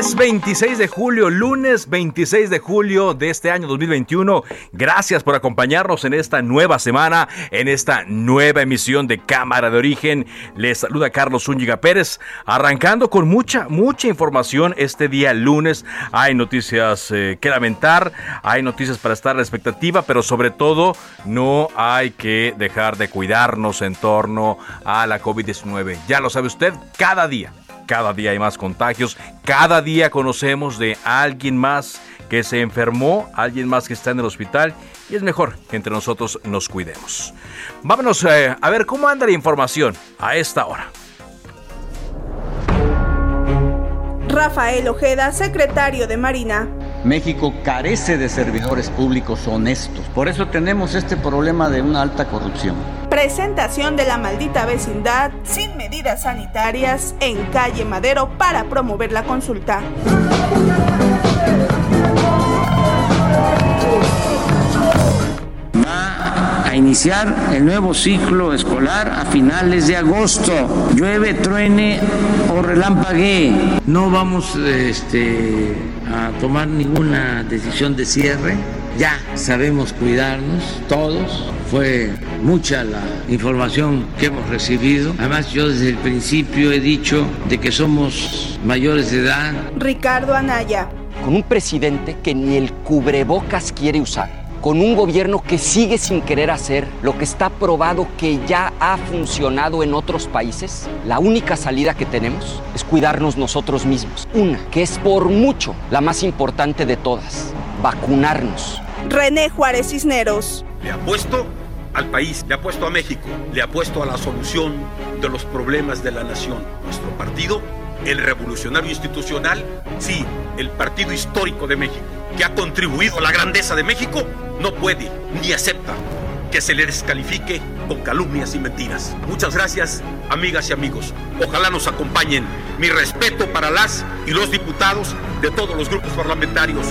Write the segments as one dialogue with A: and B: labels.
A: Es 26 de julio, lunes 26 de julio de este año 2021. Gracias por acompañarnos en esta nueva semana, en esta nueva emisión de Cámara de Origen. Les saluda Carlos Zúñiga Pérez, arrancando con mucha, mucha información este día lunes. Hay noticias eh, que lamentar, hay noticias para estar a la expectativa, pero sobre todo no hay que dejar de cuidarnos en torno a la COVID-19. Ya lo sabe usted, cada día cada día hay más contagios, cada día conocemos de alguien más que se enfermó, alguien más que está en el hospital y es mejor que entre nosotros nos cuidemos. Vámonos eh, a ver cómo anda la información a esta hora.
B: Rafael Ojeda, secretario de Marina.
C: México carece de servidores públicos honestos. Por eso tenemos este problema de una alta corrupción.
B: Presentación de la maldita vecindad sin medidas sanitarias en calle Madero para promover la consulta.
D: Va a iniciar el nuevo ciclo escolar a finales de agosto. Llueve, truene o relampaguee. No vamos este, a tomar ninguna decisión de cierre. Ya sabemos cuidarnos todos. Fue mucha la información que hemos recibido. Además, yo desde el principio he dicho de que somos mayores de edad.
B: Ricardo Anaya.
E: Con un presidente que ni el cubrebocas quiere usar. Con un gobierno que sigue sin querer hacer lo que está probado que ya ha funcionado en otros países, la única salida que tenemos es cuidarnos nosotros mismos. Una, que es por mucho la más importante de todas, vacunarnos.
B: René Juárez Cisneros.
F: Le apuesto al país, le apuesto a México, le apuesto a la solución de los problemas de la nación. Nuestro partido, el revolucionario institucional, sí, el partido histórico de México, que ha contribuido a la grandeza de México, no puede ni acepta que se le descalifique con calumnias y mentiras. Muchas gracias, amigas y amigos. Ojalá nos acompañen. Mi respeto para las y los diputados de todos los grupos parlamentarios.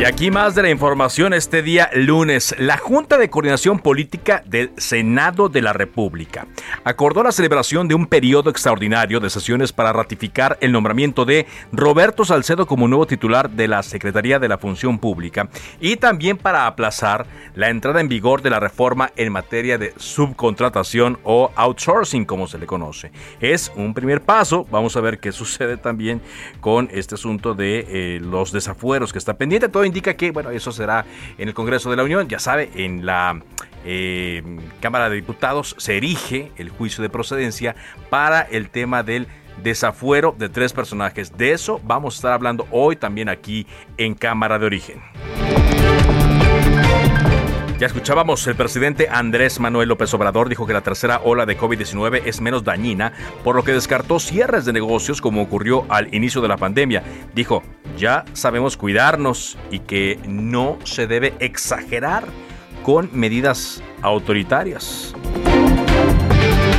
A: Y aquí más de la información este día lunes. La Junta de Coordinación Política del Senado de la República acordó la celebración de un periodo extraordinario de sesiones para ratificar el nombramiento de Roberto Salcedo como nuevo titular de la Secretaría de la Función Pública y también para aplazar la entrada en vigor de la reforma en materia de subcontratación o outsourcing como se le conoce. Es un primer paso. Vamos a ver qué sucede también con este asunto de eh, los desafueros que está pendiente. Todo indica que, bueno, eso será en el Congreso de la Unión. Ya sabe, en la eh, Cámara de Diputados se erige el juicio de procedencia para el tema del desafuero de tres personajes. De eso vamos a estar hablando hoy también aquí en Cámara de Origen. Ya escuchábamos, el presidente Andrés Manuel López Obrador dijo que la tercera ola de COVID-19 es menos dañina, por lo que descartó cierres de negocios como ocurrió al inicio de la pandemia. Dijo, ya sabemos cuidarnos y que no se debe exagerar con medidas autoritarias.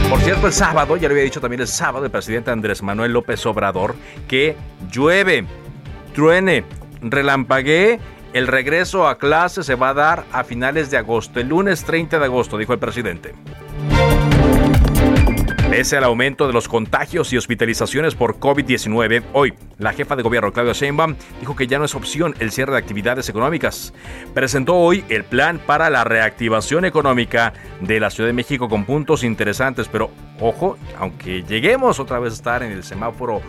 A: Por cierto, el sábado, ya lo había dicho también el sábado, el presidente Andrés Manuel López Obrador, que llueve, truene, relampaguee el regreso a clase se va a dar a finales de agosto, el lunes 30 de agosto, dijo el presidente. Pese al aumento de los contagios y hospitalizaciones por COVID-19, hoy la jefa de gobierno Claudia Sheinbaum dijo que ya no es opción el cierre de actividades económicas. Presentó hoy el plan para la reactivación económica de la Ciudad de México con puntos interesantes, pero ojo, aunque lleguemos otra vez a estar en el semáforo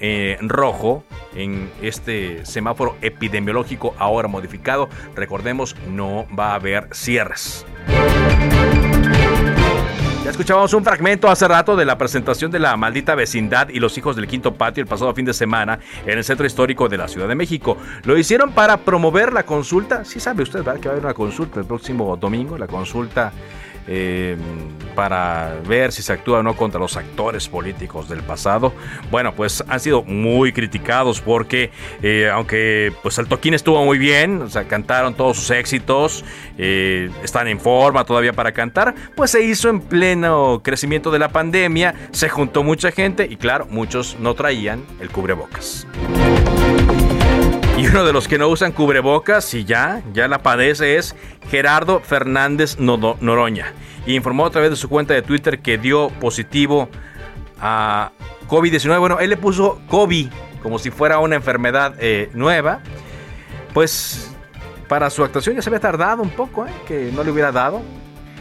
A: eh, rojo en este semáforo epidemiológico ahora modificado. Recordemos, no va a haber cierres. Ya escuchábamos un fragmento hace rato de la presentación de la maldita vecindad y los hijos del quinto patio el pasado fin de semana en el centro histórico de la Ciudad de México. Lo hicieron para promover la consulta. Sí sabe usted, ¿verdad? Que va a haber una consulta el próximo domingo, la consulta eh, para ver si se actúa o no contra los actores políticos del pasado. Bueno, pues han sido muy criticados porque eh, aunque pues el toquín estuvo muy bien, o sea, cantaron todos sus éxitos, eh, están en forma todavía para cantar, pues se hizo en pleno crecimiento de la pandemia, se juntó mucha gente y claro, muchos no traían el cubrebocas. Y uno de los que no usan cubrebocas y ya, ya la padece es Gerardo Fernández Noroña. Y informó a través de su cuenta de Twitter que dio positivo a COVID-19. Bueno, él le puso COVID como si fuera una enfermedad eh, nueva. Pues para su actuación ya se había tardado un poco, ¿eh? que no le hubiera dado.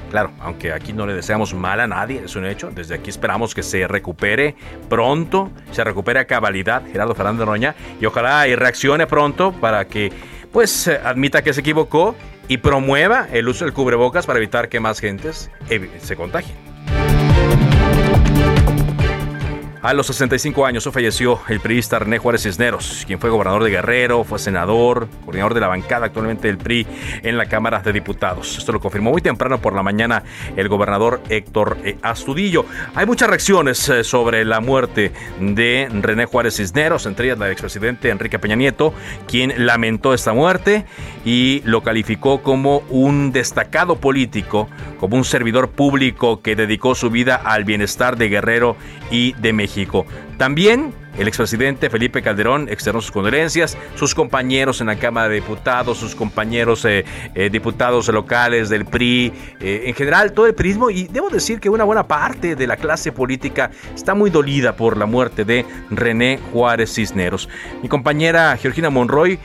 A: Claro, aunque aquí no le deseamos mal a nadie, es un hecho. Desde aquí esperamos que se recupere pronto, se recupere a cabalidad Gerardo Fernández Roña y ojalá y reaccione pronto para que pues admita que se equivocó y promueva el uso del cubrebocas para evitar que más gentes se contagien. A los 65 años falleció el periodista René Juárez Cisneros, quien fue gobernador de Guerrero, fue senador, coordinador de la bancada actualmente del PRI en la Cámara de Diputados. Esto lo confirmó muy temprano por la mañana el gobernador Héctor eh, Astudillo. Hay muchas reacciones eh, sobre la muerte de René Juárez Cisneros, entre ellas la del expresidente Enrique Peña Nieto, quien lamentó esta muerte y lo calificó como un destacado político, como un servidor público que dedicó su vida al bienestar de Guerrero y de México. También el expresidente Felipe Calderón externó sus condolencias, sus compañeros en la Cámara de Diputados, sus compañeros eh, eh, diputados locales del PRI, eh, en general todo el prismo y debo decir que una buena parte de la clase política está muy dolida por la muerte de René Juárez Cisneros. Mi compañera Georgina Monroy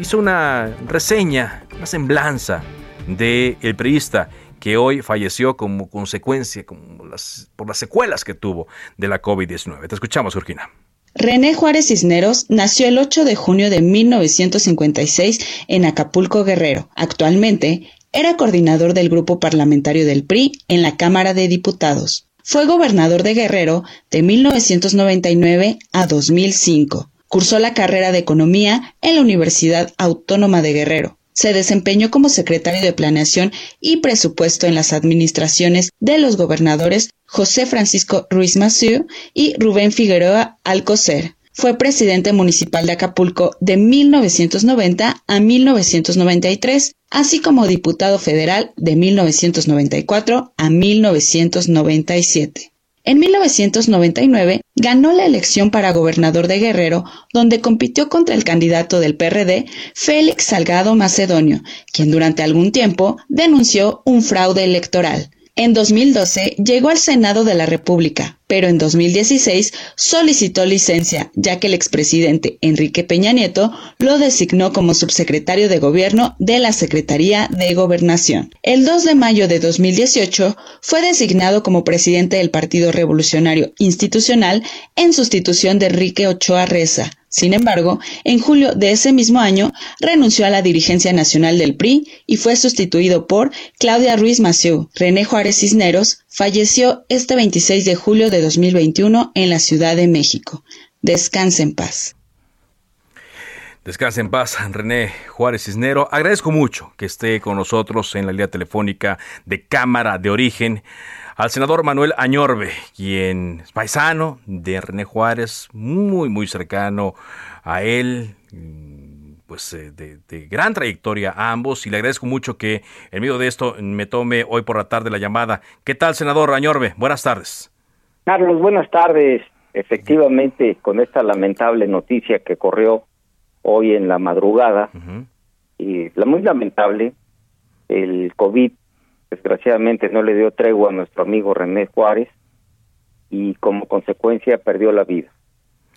A: hizo una reseña, una semblanza de el priista que hoy falleció como consecuencia como las, por las secuelas que tuvo de la COVID-19. Te escuchamos, Urgina.
G: René Juárez Cisneros nació el 8 de junio de 1956 en Acapulco, Guerrero. Actualmente era coordinador del grupo parlamentario del PRI en la Cámara de Diputados. Fue gobernador de Guerrero de 1999 a 2005. Cursó la carrera de Economía en la Universidad Autónoma de Guerrero. Se desempeñó como secretario de Planeación y Presupuesto en las administraciones de los gobernadores José Francisco Ruiz Massieu y Rubén Figueroa Alcocer. Fue presidente municipal de Acapulco de 1990 a 1993, así como diputado federal de 1994 a 1997. En 1999 ganó la elección para gobernador de Guerrero, donde compitió contra el candidato del PRD, Félix Salgado Macedonio, quien durante algún tiempo denunció un fraude electoral. En 2012 llegó al Senado de la República, pero en 2016 solicitó licencia, ya que el expresidente Enrique Peña Nieto lo designó como subsecretario de Gobierno de la Secretaría de Gobernación. El 2 de mayo de 2018 fue designado como presidente del Partido Revolucionario Institucional en sustitución de Enrique Ochoa Reza, sin embargo, en julio de ese mismo año renunció a la dirigencia nacional del PRI y fue sustituido por Claudia Ruiz Massieu. René Juárez Cisneros falleció este 26 de julio de 2021 en la Ciudad de México. Descanse en paz.
A: Descanse en paz, René Juárez Cisnero. Agradezco mucho que esté con nosotros en la línea telefónica de Cámara de Origen al senador Manuel Añorbe, quien es paisano de René Juárez, muy, muy cercano a él, pues eh, de, gran trayectoria a ambos, y le agradezco mucho que en medio de esto me tome hoy por la tarde la llamada. ¿Qué tal, senador Añorbe? Buenas tardes.
H: Carlos, buenas tardes. Efectivamente, con esta lamentable noticia que corrió hoy en la madrugada, y la muy lamentable, el COVID desgraciadamente no le dio tregua a nuestro amigo René Juárez y como consecuencia perdió la vida.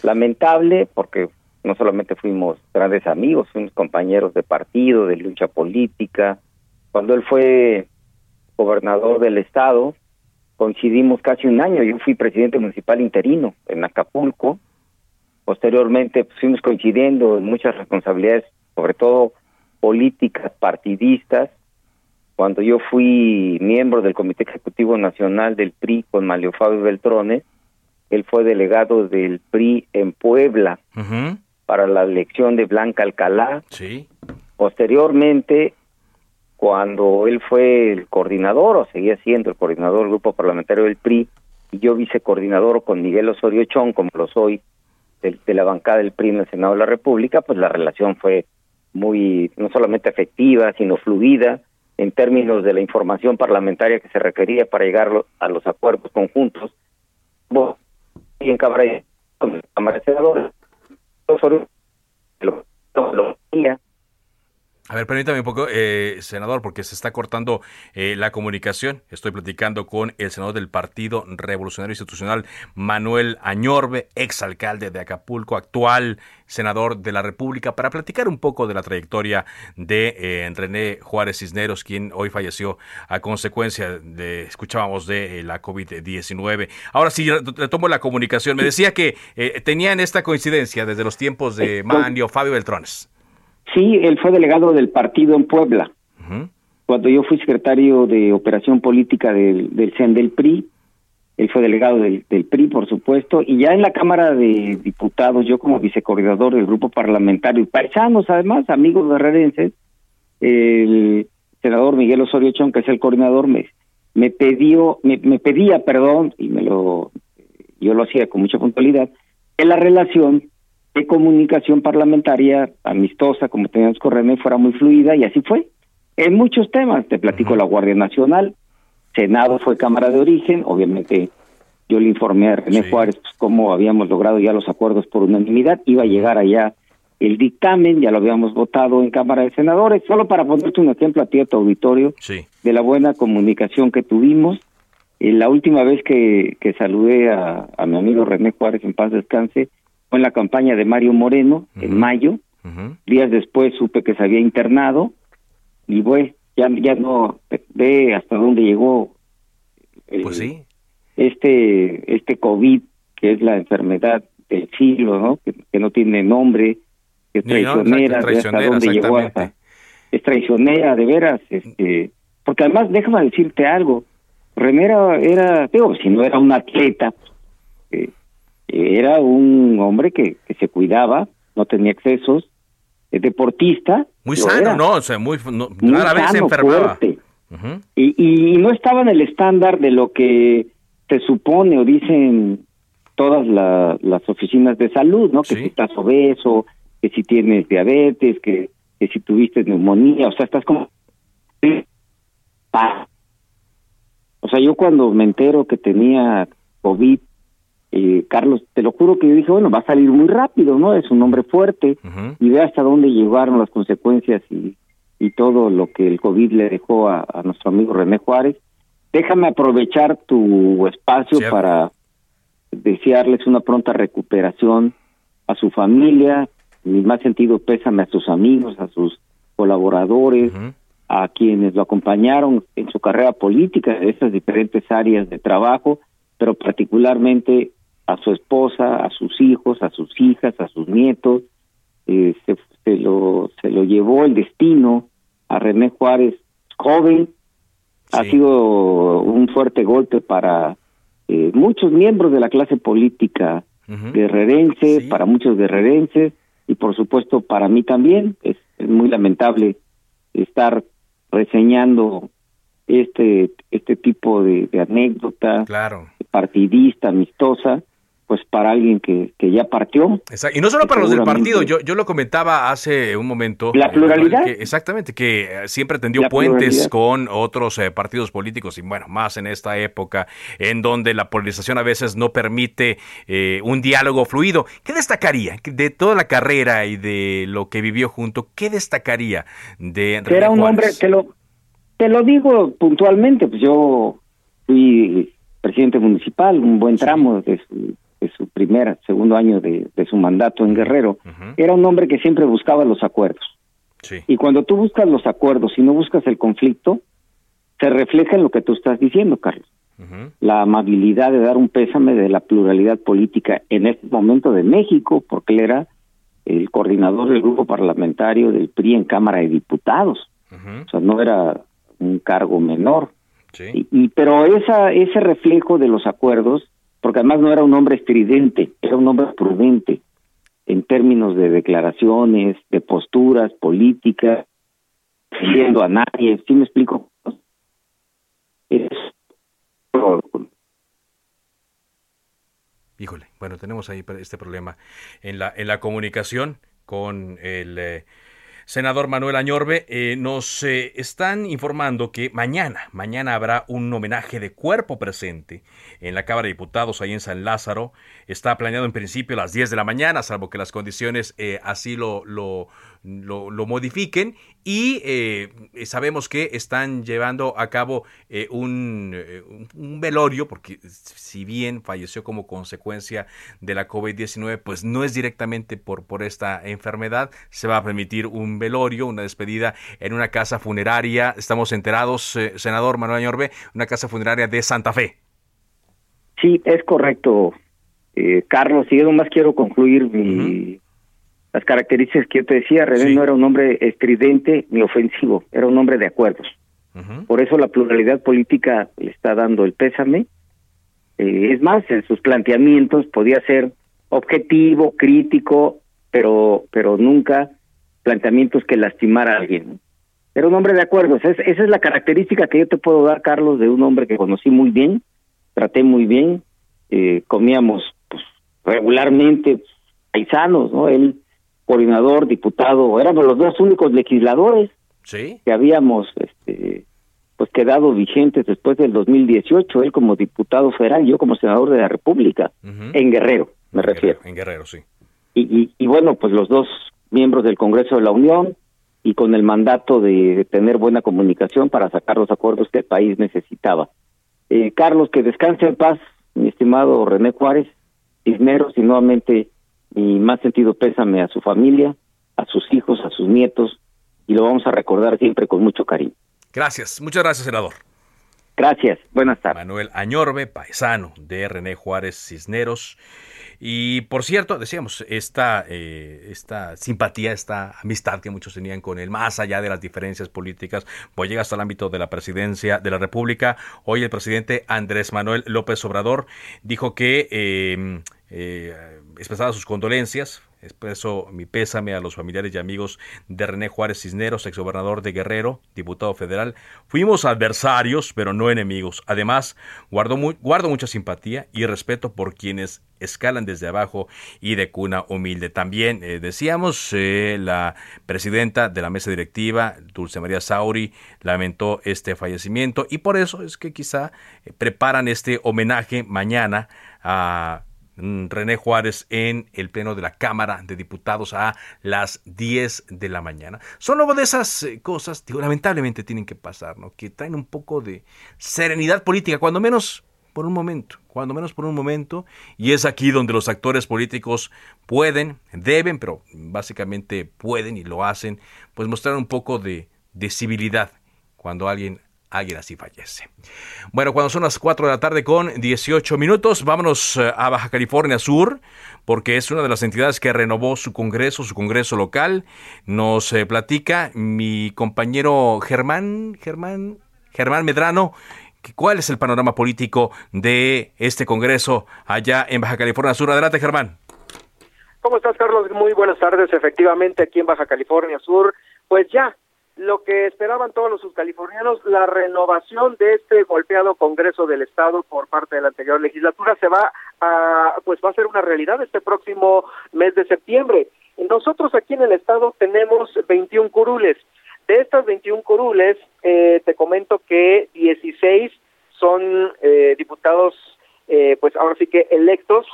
H: Lamentable porque no solamente fuimos grandes amigos, fuimos compañeros de partido, de lucha política. Cuando él fue gobernador del estado, coincidimos casi un año. Yo fui presidente municipal interino en Acapulco. Posteriormente pues, fuimos coincidiendo en muchas responsabilidades, sobre todo políticas partidistas. Cuando yo fui miembro del Comité Ejecutivo Nacional del PRI con Malio Fabio Beltrones, él fue delegado del PRI en Puebla para la elección de Blanca Alcalá.
A: Sí.
H: Posteriormente cuando él fue el coordinador o seguía siendo el coordinador del grupo parlamentario del PRI y yo vicecoordinador con Miguel Osorio Chón, como lo soy de, de, la bancada del PRI en el Senado de la República, pues la relación fue muy, no solamente efectiva, sino fluida en términos de la información parlamentaria que se requería para llegar a los acuerdos conjuntos. Y en Cámara, con Cámara de Senadores, Osorio lo, lo, lo,
A: a ver, permítame un poco, eh, senador, porque se está cortando eh, la comunicación. Estoy platicando con el senador del Partido Revolucionario Institucional, Manuel Añorbe, exalcalde de Acapulco, actual senador de la República, para platicar un poco de la trayectoria de eh, René Juárez Cisneros, quien hoy falleció a consecuencia de, escuchábamos, de la COVID-19. Ahora sí, retomo la comunicación. Me decía que tenían esta coincidencia desde los tiempos de Manlio Fabio Beltrones.
H: Sí, él fue delegado del partido en Puebla. Uh -huh. Cuando yo fui secretario de operación política del, del CEN del PRI, él fue delegado del, del, PRI, por supuesto, y ya en la Cámara de Diputados, yo como vicecoordinador del grupo parlamentario, y paisanos además, amigos guerrerenses, el senador Miguel Osorio Chón, que es el coordinador, me, me pidió, me, me pedía, perdón, y me lo, yo lo hacía con mucha puntualidad, que la relación de comunicación parlamentaria amistosa, como teníamos con René, fuera muy fluida, y así fue. En muchos temas, te platico uh -huh. la Guardia Nacional, Senado fue Cámara de Origen, obviamente yo le informé a René sí. Juárez pues, cómo habíamos logrado ya los acuerdos por unanimidad, iba a llegar allá el dictamen, ya lo habíamos votado en Cámara de Senadores, solo para ponerte un ejemplo a ti, a tu auditorio,
A: sí.
H: de la buena comunicación que tuvimos. Eh, la última vez que, que saludé a, a, mi amigo René Juárez, en paz descanse, fue en la campaña de Mario Moreno, uh -huh. en mayo. Uh -huh. Días después supe que se había internado y bueno, ya, ya no ve hasta dónde llegó
A: el, pues sí.
H: este, este COVID, que es la enfermedad del siglo, ¿no? Que, que no tiene nombre, que es traicionera,
A: no, traicionera
H: hasta dónde llegó hasta, es traicionera, de veras, este, porque además déjame decirte algo, René era, era digo, si no era un atleta, eh, era un hombre que, que se cuidaba, no tenía excesos, es deportista.
A: Muy sano, era. ¿no? O sea, muy, no, muy rara vez se enfermaba.
H: Uh -huh. y, y, no estaba en el estándar de lo que se supone o dicen todas la, las oficinas de salud, ¿no? Que
A: Sí.
H: si estás obeso, que si tienes diabetes, que, que si tuviste neumonía, o sea, estás como... O sea, yo cuando me entero que tenía COVID, eh, Carlos, te lo juro que yo dije, bueno, va a salir muy rápido, ¿no? Es un hombre fuerte
A: Uh -huh.
H: y ve hasta dónde llegaron las consecuencias y, y todo lo que el COVID le dejó a, a nuestro amigo René Juárez. Déjame aprovechar tu espacio para desearles una pronta recuperación a su familia, mi más sentido pésame a sus amigos, a sus colaboradores, a quienes lo acompañaron en su carrera política en esas diferentes áreas de trabajo, pero particularmente a su esposa, a sus hijos, a sus hijas, a sus nietos. Eh, se, se lo se lo llevó el destino a René Juárez joven. Ha sido un fuerte golpe para eh, muchos miembros de la clase política
A: Ujú.
H: guerrerense,
A: Sí.
H: para muchos guerrerenses y por supuesto para mí también. Es, es muy lamentable estar reseñando este este tipo de, de anécdota
A: Claro.
H: partidista, amistosa, pues para alguien que, que ya partió.
A: Exacto. Y no solo para los del partido, yo, yo lo comentaba hace un momento.
H: La
A: eh,
H: pluralidad.
A: que- exactamente, que eh, siempre tendió
H: La
A: puentes
H: pluralidad.
A: con otros eh, partidos políticos y bueno, más en esta época en donde la polarización a veces no permite eh, un diálogo fluido. ¿Qué destacaría de toda la carrera y de lo que vivió junto? ¿Qué destacaría de
H: Que era un hombre, te lo, te lo digo puntualmente, pues yo fui presidente municipal, un buen tramo de su, de su primer, segundo año de, su mandato en Guerrero, era un hombre que siempre buscaba los acuerdos. Y cuando tú buscas los acuerdos y no buscas el conflicto, se refleja en lo que tú estás diciendo, Carlos. La amabilidad de dar un pésame de la pluralidad política en este momento de México, porque él era el coordinador del grupo parlamentario del PRI en Cámara de Diputados. O sea, no era un cargo menor. Y, pero esa ese reflejo de los acuerdos, porque además no era un hombre estridente, era un hombre prudente en términos de declaraciones, de posturas políticas, siguiendo a nadie, ¿sí me explico?
A: Híjole, bueno, tenemos ahí este problema en la, en la comunicación con el eh, Senador Manuel Añorbe, eh, nos eh, están informando que mañana, mañana habrá un homenaje de cuerpo presente en la Cámara de Diputados ahí en San Lázaro. Está planeado en principio a las 10 de la mañana, salvo que las condiciones eh, así lo, lo, lo, modifiquen y eh, sabemos que están llevando a cabo eh, un, eh, un, velorio, porque si bien falleció como consecuencia de la COVID-19, pues no es directamente por, por esta enfermedad, se va a permitir un velorio, una despedida en una casa funeraria, estamos enterados, senador Manuel Añorbe, una casa funeraria de Santa Fe.
H: Sí, es correcto, Carlos, y yo nomás quiero concluir mi las características que yo te decía, René no era un hombre estridente ni ofensivo, era un hombre de acuerdos. Por eso la pluralidad política le está dando el pésame. Eh, es más, en sus planteamientos podía ser objetivo, crítico, pero, pero nunca planteamientos que lastimara a alguien. Era un hombre de acuerdos. esa es la característica que yo te puedo dar, Carlos, de un hombre que conocí muy bien, traté muy bien, eh, comíamos pues, regularmente paisanos, ¿no? Él coordinador, diputado, éramos los dos únicos legisladores que habíamos este, pues quedado vigentes después del 2018, él como diputado federal, yo como senador de la República, en Guerrero, me refiero.
A: en Guerrero, sí.
H: Y, y, bueno, pues los dos miembros del Congreso de la Unión y con el mandato de, tener buena comunicación para sacar los acuerdos que el país necesitaba. Eh, Carlos, que descanse en paz, mi estimado René Juárez, Cisneros, y nuevamente mi más sentido pésame a su familia, a sus hijos, a sus nietos, y lo vamos a recordar siempre con mucho cariño.
A: Gracias, muchas gracias, senador.
H: Gracias, buenas tardes.
A: Manuel Añorbe, paisano de René Juárez Cisneros. Y por cierto, decíamos, esta, eh, esta simpatía, esta amistad que muchos tenían con él, más allá de las diferencias políticas, pues llega hasta el ámbito de la presidencia de la República. Hoy el presidente Andrés Manuel López Obrador dijo que eh, eh, expresaba sus condolencias, expreso mi pésame a los familiares y amigos de René Juárez Cisneros, exgobernador de Guerrero, diputado federal. Fuimos adversarios, pero no enemigos. Además, guardo, guardo mucha simpatía y respeto por quienes escalan desde abajo y de cuna humilde. También eh, decíamos, eh, la presidenta de la mesa directiva, Dulce María Sauri, lamentó este fallecimiento y por eso es que quizá eh, preparan este homenaje mañana a René Juárez en el pleno de la Cámara de Diputados a las 10 de la mañana. Son luego de esas eh, cosas, digo, lamentablemente tienen que pasar, ¿no? Que traen un poco de serenidad política, cuando menos por un momento, cuando menos por un momento, y es aquí donde los actores políticos pueden, deben, pero básicamente pueden y lo hacen, pues mostrar un poco de, de civilidad cuando alguien alguien así fallece. Bueno, cuando son las 4 de la tarde con 18 minutos, vámonos eh, a Baja California Sur, porque es una de las entidades que renovó su congreso, su congreso local. Nos eh, platica mi compañero Germán, Germán, Germán Medrano, cuál es el panorama político de este congreso allá en Baja California Sur. Adelante, Germán.
I: ¿Cómo estás, Carlos? Muy buenas tardes. Efectivamente, aquí en Baja California Sur, pues ya lo que esperaban todos los subcalifornianos, la renovación de este golpeado Congreso del Estado por parte de la anterior legislatura se va a, pues va a ser una realidad este próximo mes de septiembre. Nosotros aquí en el Estado tenemos 21 curules. De estas 21 curules, eh, te comento que 16 son eh, diputados, eh, pues ahora sí que electos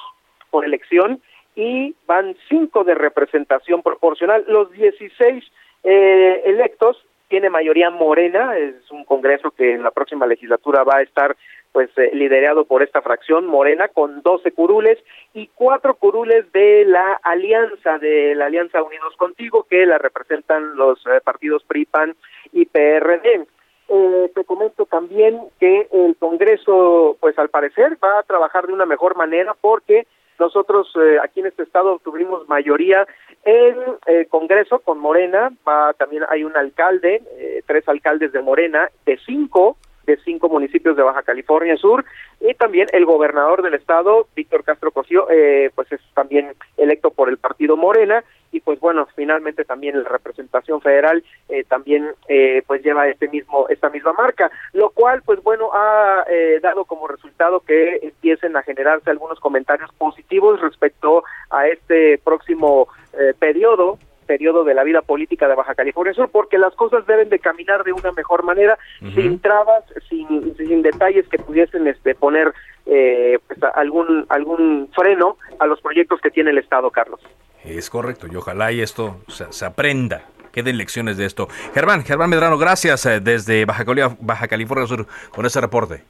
I: por elección y van cinco de representación proporcional. Los 16 eh, electos
J: tiene mayoría morena, es un congreso que en la próxima legislatura va a estar pues eh, liderado por esta fracción morena con 12 curules y cuatro curules de la alianza de la alianza Unidos Contigo que la representan los eh, partidos PRI, PAN y PRD. Eh, te comento también que el Congreso, pues al parecer, va a trabajar de una mejor manera porque nosotros eh, aquí en este estado tuvimos mayoría en el Congreso con Morena, va también hay un alcalde, eh, tres alcaldes de Morena, de cinco de cinco municipios de Baja California Sur. Y también el gobernador del estado, Víctor Castro Cosío, eh, pues es también electo por el partido Morena. Y pues bueno, finalmente también la representación federal eh, también eh, pues lleva este mismo esta misma marca, lo cual pues bueno ha eh, dado como resultado que empiecen a generarse algunos comentarios positivos respecto a este próximo eh, periodo periodo de la vida política de Baja California Sur, porque las cosas deben de caminar de una mejor manera, sin trabas, sin, sin detalles que pudiesen este, poner eh, pues, algún algún freno a los proyectos que tiene el Estado, Carlos.
A: Es correcto, y ojalá y esto se, se aprenda, queden lecciones de esto. Germán, Germán Medrano, gracias eh, desde Baja California, Baja California Sur con ese reporte.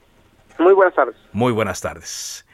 J: Muy buenas tardes.
A: Muy buenas tardes.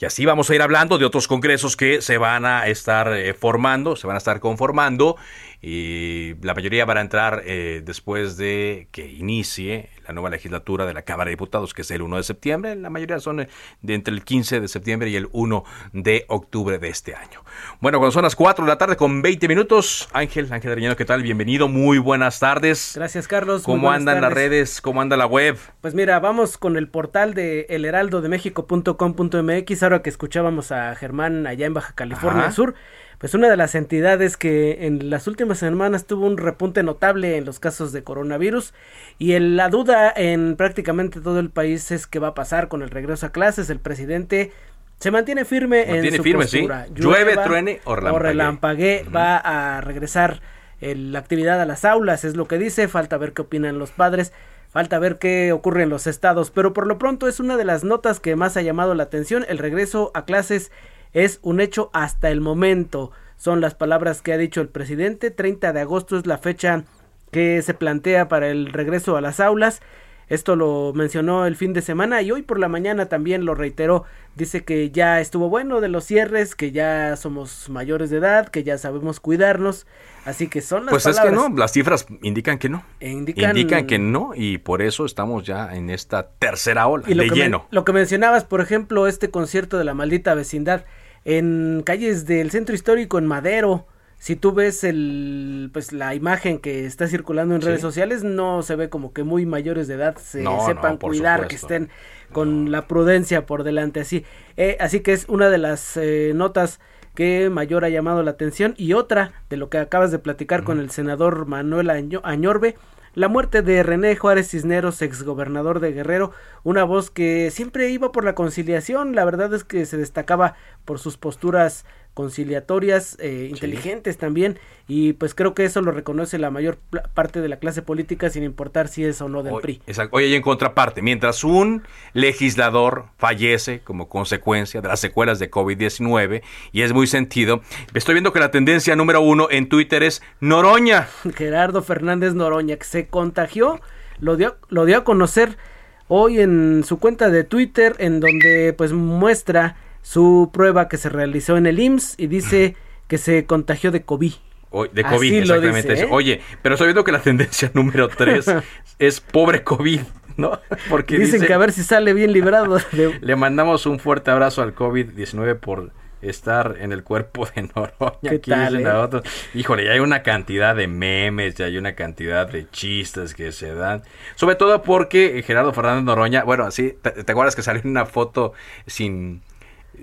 A: Y así vamos a ir hablando de otros congresos que se van a estar eh, formando, se van a estar conformando y la mayoría van a entrar eh, después de que inicie la nueva legislatura de la Cámara de Diputados, que es el 1 de septiembre. La mayoría son eh, de entre el 15 de septiembre y el 1 de octubre de este año. Bueno, cuando son las 4 de la tarde con 20 minutos, Ángel, Ángel Arellano, ¿qué tal? Bienvenido, muy buenas tardes.
K: Gracias, Carlos.
A: ¿Cómo andan las redes? ¿Cómo anda la web?
K: Pues mira, vamos con el portal de elheraldodemexico.com.mx, ahora que escuchábamos a Germán allá en Baja California
A: Ajá.
K: Sur, pues una de las entidades que en las últimas semanas tuvo un repunte notable en los casos de coronavirus y el- la duda en prácticamente todo el país es qué va a pasar con el regreso a clases. El presidente se mantiene firme en su
A: firme, sí.
K: postura.
A: Llueve, truene o relampaguee.
K: relampaguee, va a regresar el- la actividad a las aulas, es lo que dice, falta ver qué opinan los padres. Falta ver qué ocurre en los estados, pero por lo pronto es una de las notas que más ha llamado la atención. El regreso a clases es un hecho hasta el momento. Son las palabras que ha dicho el presidente. 30 de agosto es la fecha que se plantea para el regreso a las aulas. Esto lo mencionó el fin de semana y hoy por la mañana también lo reiteró. Dice que ya estuvo bueno de los cierres, que ya somos mayores de edad, que ya sabemos cuidarnos. Así que son las
A: Pues es que no, las cifras indican que no.
K: E indican-
A: indican que no y por eso estamos ya en esta tercera ola
K: Y lo
A: de
K: que,
A: lleno.
K: lo que mencionabas, por ejemplo, este concierto de la maldita vecindad en calles del centro histórico en Madero. Si tú ves el, pues la imagen que está circulando en
A: Sí.
K: redes sociales, no se ve como que muy mayores de edad se
A: No,
K: sepan
A: no,
K: cuidar, que estén con la prudencia por delante, así. Eh, así que es una de las eh, notas que mayor ha llamado la atención. Y otra de lo que acabas de platicar con el senador Manuel Año- Añorbe, la muerte de René Juárez Cisneros, exgobernador de Guerrero, una voz que siempre iba por la conciliación, la verdad es que se destacaba por sus posturas conciliatorias, eh, inteligentes también, y pues creo que eso lo reconoce la mayor parte de la clase política sin importar si es o no del PRI.
A: exacto. Oye, y en contraparte, mientras un legislador fallece como consecuencia de las secuelas de COVID-19, y es muy sentido, estoy viendo que la tendencia número uno en Twitter es Noroña.
K: Gerardo Fernández Noroña, que se contagió, lo dio, lo dio a conocer hoy en su cuenta de Twitter, en donde pues muestra su prueba que se realizó en el IMSS y dice que se contagió de COVID.
A: De
K: Así
A: COVID,
K: lo
A: exactamente.
K: dice,
A: eso.
K: ¿eh?
A: Oye, pero estoy viendo que la tendencia número tres es pobre COVID, ¿no? Porque
K: Dicen
A: dice,
K: que a ver si sale bien librado. de-
A: le mandamos un fuerte abrazo al COVID-19 por estar en el cuerpo de Noroña.
K: ¿Qué
A: Aquí
K: tal,
A: dicen
K: eh?
A: a otros. Híjole, ya hay una cantidad de memes, ya hay una cantidad de chistes que se dan. Sobre todo porque Gerardo Fernández Noroña, bueno, así, ¿te, te acuerdas que salió en una foto sin...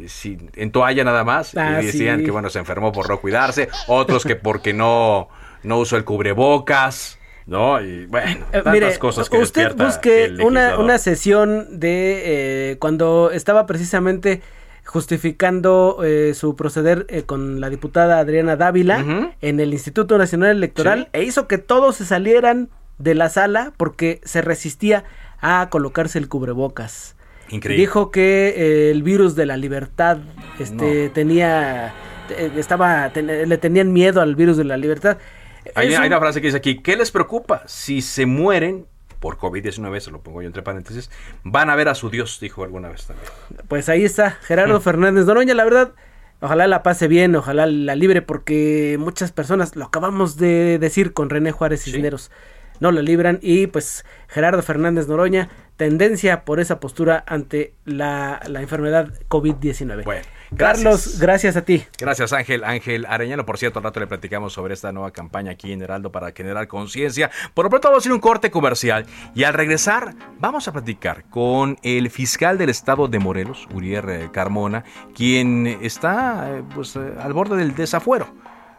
A: sin- en toalla nada más
K: Ah,
A: y decían
K: sí.
A: que bueno se enfermó por no cuidarse otros que porque no no usó el cubrebocas no y bueno
K: Eh,
A: tantas
K: mire,
A: cosas que
K: usted busque una, una sesión de eh, cuando estaba precisamente justificando eh, su proceder eh, con la diputada Adriana Dávila en el Instituto Nacional Electoral
A: Sí.
K: e hizo que todos se salieran de la sala porque se resistía a colocarse el cubrebocas.
A: Increíble.
K: Dijo que eh, el virus de la libertad este, tenía, estaba, ten- le tenían miedo al virus de la libertad.
A: Hay, una frase que dice aquí, ¿qué les preocupa? Si se mueren por COVID-19, se lo pongo yo entre paréntesis, van a ver a su Dios, dijo alguna vez también.
K: Pues ahí está, Gerardo Fernández Doroña, la verdad, ojalá la pase bien, ojalá la libre, porque muchas personas, lo acabamos de decir con René Juárez Cisneros, no la libran y pues Gerardo Fernández Noroña, tendencia por esa postura ante la, la enfermedad COVID-19.
A: Bueno.
K: Carlos, gracias a ti.
A: Gracias Ángel, Ángel Arellano. Por cierto, al rato le platicamos sobre esta nueva campaña aquí en Heraldo para generar conciencia. Por lo pronto vamos a hacer un corte comercial y al regresar vamos a platicar con el fiscal del estado de Morelos, Uriel eh, Carmona, quien está eh, pues, eh, al borde del desafuero.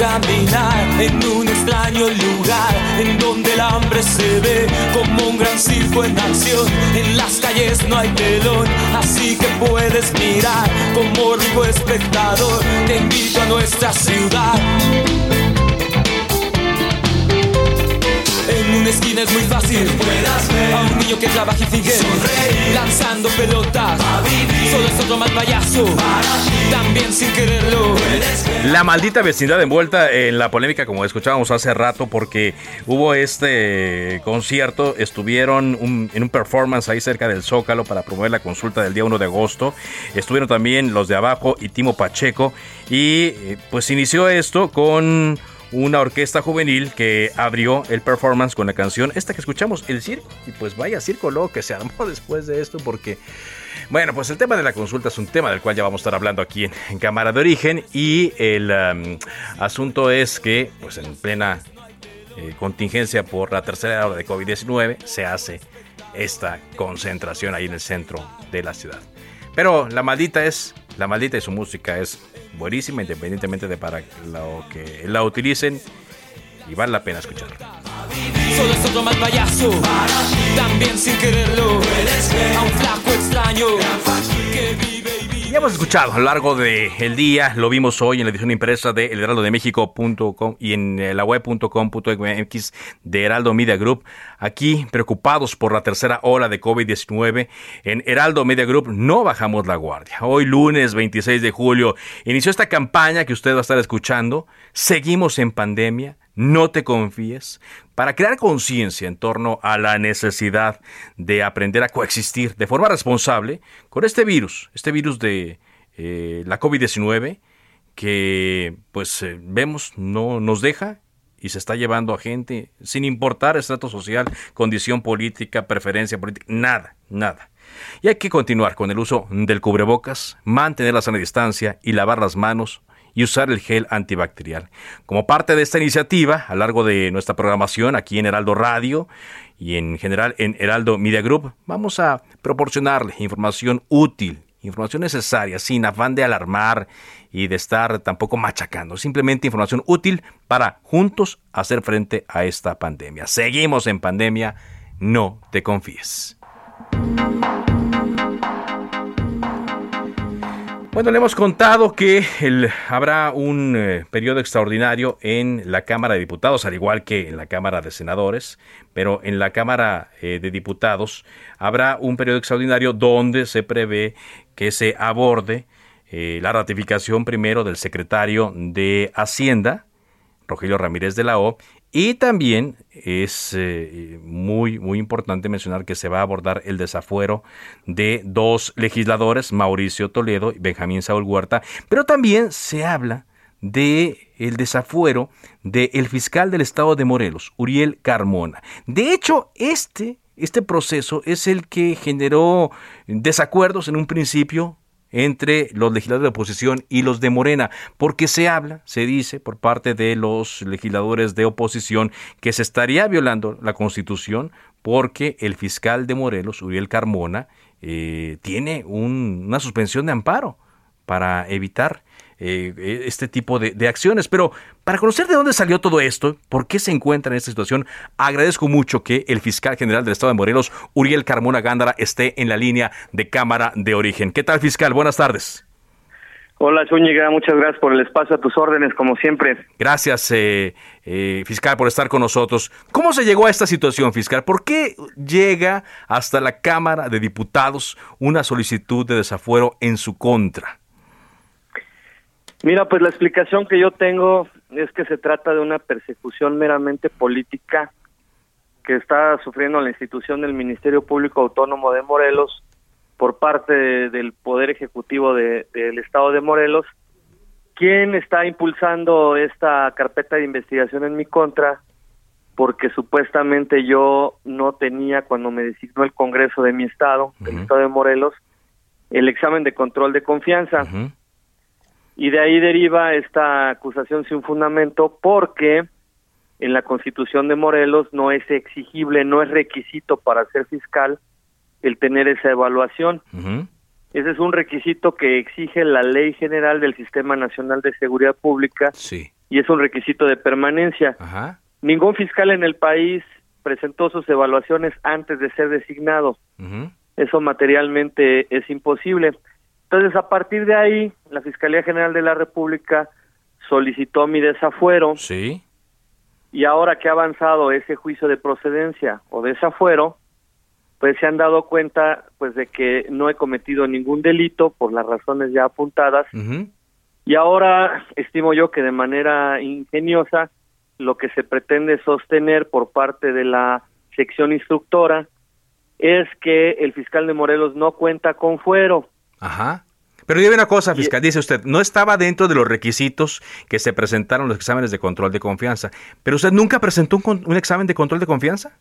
L: En un extraño lugar en donde el hambre se ve como un gran circo en acción. En las calles no hay telón, así que puedes mirar como rico espectador. Te invito a nuestra ciudad. Una esquina es muy fácil puedas ver a un niño que trabaja y sigue lanzando pelotas. Solo es otro mal payaso, también sin quererlo.
A: La maldita vecindad envuelta en la polémica, como escuchábamos hace rato, porque hubo este concierto, estuvieron en un performance ahí cerca del Zócalo para promover la consulta del día 1 de agosto. Estuvieron también los de abajo y Timo Pacheco. Y eh, pues inició esto con una orquesta juvenil que abrió el performance con la canción esta que escuchamos, El Circo. Y pues vaya circo luego que se armó después de esto porque... Bueno, pues el tema de la consulta es un tema del cual ya vamos a estar hablando aquí en, Cámara de Origen y el um, asunto es que pues en plena eh, contingencia por la tercera hora de COVID-19 se hace esta concentración ahí en el centro de la ciudad. Pero la maldita es, la maldita y su música es buenísima, independientemente de para lo que la utilicen y vale la pena escuchar.
L: Solo es otro mal payaso, también sin quererlo, a un flaco extraño que
A: ya hemos escuchado a lo largo del día, lo vimos hoy en la edición impresa de elheraldodemexico.com y en la web.com.mx de Heraldo Media Group. Aquí, preocupados por la tercera ola de COVID-19, en Heraldo Media Group no bajamos la guardia. Hoy, lunes 26 de julio, inició esta campaña que usted va a estar escuchando. Seguimos en pandemia no te confíes, para crear conciencia en torno a la necesidad de aprender a coexistir de forma responsable con este virus, este virus de eh, la COVID-19 que pues eh, vemos no nos deja y se está llevando a gente sin importar estrato social, condición política, preferencia política, nada, nada. Y hay que continuar con el uso del cubrebocas, mantener la sana distancia y lavar las manos y usar el gel antibacterial. Como parte de esta iniciativa, a lo largo de nuestra programación aquí en Heraldo Radio y en general en Heraldo Media Group, vamos a proporcionarle información útil, información necesaria, sin afán de alarmar y de estar tampoco machacando, simplemente información útil para juntos hacer frente a esta pandemia. Seguimos en pandemia, no te confíes. Bueno, le hemos contado que habrá un eh, periodo extraordinario en la Cámara de Diputados, al igual que en la Cámara de Senadores, pero en la Cámara eh, de Diputados habrá un periodo extraordinario donde se prevé que se aborde eh, la ratificación primero del secretario de Hacienda, Rogelio Ramírez de la O, y también es eh, muy, muy importante mencionar que se va a abordar el desafuero de dos legisladores, Mauricio Toledo y Benjamín Saúl Huerta, pero también se habla de el desafuero del fiscal del estado de Morelos, Uriel Carmona. De hecho, este, este proceso es el que generó desacuerdos en un principio entre los legisladores de oposición y los de Morena, porque se habla, se dice por parte de los legisladores de oposición que se estaría violando la Constitución porque el fiscal de Morelos, Uriel Carmona, eh, tiene una suspensión de amparo para evitar eh, e, este tipo de, acciones. Pero para conocer de dónde salió todo esto, por qué se encuentra en esta situación, agradezco mucho que el fiscal general del Estado de Morelos, Uriel Carmona Gándara, esté en la línea de Cámara de Origen. ¿Qué tal, fiscal? Buenas tardes.
M: Hola, Zúñiga, muchas gracias por el espacio a tus órdenes, como siempre.
A: Gracias, eh, eh, fiscal, por estar con nosotros. ¿Cómo se llegó a esta situación, fiscal? ¿Por qué llega hasta la Cámara de Diputados una solicitud de desafuero en su contra?
M: Mira, pues la explicación que yo tengo es que se trata de una persecución meramente política que está sufriendo la institución del Ministerio Público Autónomo de Morelos por parte del Poder Ejecutivo del Estado de Morelos, quien está impulsando esta carpeta de investigación en mi contra, porque supuestamente yo no tenía cuando me designó el Congreso de mi Estado, del Estado de Morelos, el examen de control de confianza y de ahí deriva esta acusación sin fundamento porque en la Constitución de Morelos no es exigible, no es requisito para ser fiscal el tener esa evaluación. Ese es un requisito que exige la Ley General del Sistema Nacional de Seguridad Pública y es un requisito de permanencia. Ningún fiscal en el país presentó sus evaluaciones antes de ser designado. Eso materialmente es imposible. Entonces, a partir de ahí, la Fiscalía General de la República solicitó mi desafuero.
A: Sí.
M: Y ahora que ha avanzado ese juicio de procedencia o desafuero, pues se han dado cuenta pues de que no he cometido ningún delito por las razones ya apuntadas. Y ahora estimo yo que de manera ingeniosa lo que se pretende sostener por parte de la sección instructora es que el fiscal de Morelos no cuenta con fuero.
A: Ajá. Pero dime una cosa, fiscal, dice usted, no estaba dentro de los requisitos que se presentaron los exámenes de control de confianza, pero usted nunca presentó un, examen de control de confianza?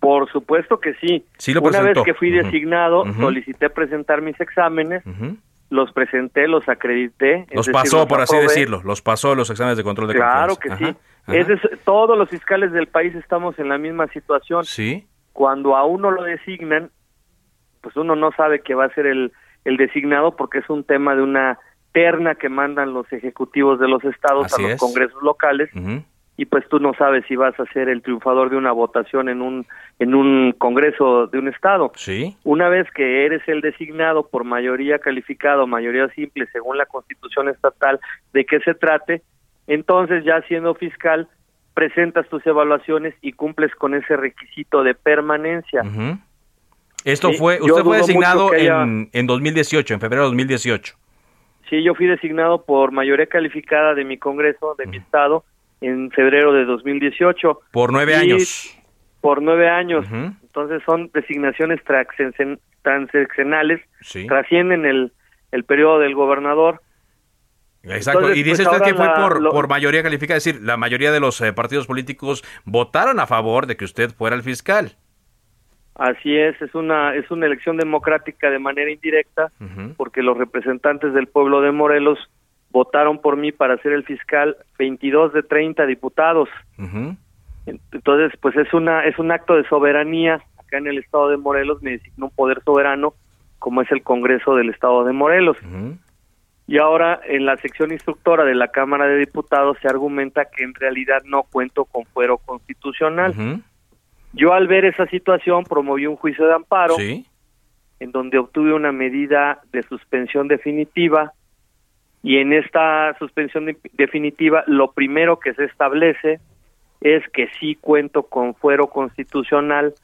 M: Por supuesto que sí.
A: sí lo
M: Una vez que fui designado, solicité presentar mis exámenes, los presenté, los acredité.
A: Los pasó, por así decirlo, los pasó los exámenes de control de
M: confianza.
A: Claro
M: que sí. todos los fiscales del país estamos en la misma situación.
A: Sí.
M: Cuando a uno lo designan, pues uno no sabe que va a ser el el designado porque es un tema de una terna que mandan los ejecutivos de los estados a los congresos locales y pues tú no sabes si vas a ser el triunfador de una votación en un en un congreso de un estado.
A: Sí.
M: Una vez que eres el designado por mayoría calificada o mayoría simple según la Constitución estatal de qué se trate, entonces ya siendo fiscal presentas tus evaluaciones y cumples con ese requisito de permanencia.
A: Esto fue, usted fue designado en, en 2018, en febrero de 2018.
M: Sí, yo fui designado por mayoría calificada de mi Congreso, de mi Estado, en febrero de 2018.
A: Por nueve años.
M: Por nueve años. Entonces son designaciones transeccionales, trascienden el, el periodo del gobernador.
A: Exacto, y dice pues, usted que fue por, por mayoría calificada, es decir, la mayoría de los eh, partidos políticos votaron a favor de que usted fuera el fiscal.
M: Así es, es una es una elección democrática de manera indirecta, porque los representantes del pueblo de Morelos votaron por mí para ser el fiscal 22 de 30 diputados. Entonces, pues es una es un acto de soberanía acá en el estado de Morelos me designó un poder soberano como es el Congreso del estado de Morelos. Y ahora en la sección instructora de la Cámara de Diputados se argumenta que en realidad no cuento con fuero constitucional. Yo al ver esa situación promoví un juicio de amparo en donde obtuve una medida de suspensión definitiva y en esta suspensión definitiva lo primero que se establece es que sí cuento con fuero constitucional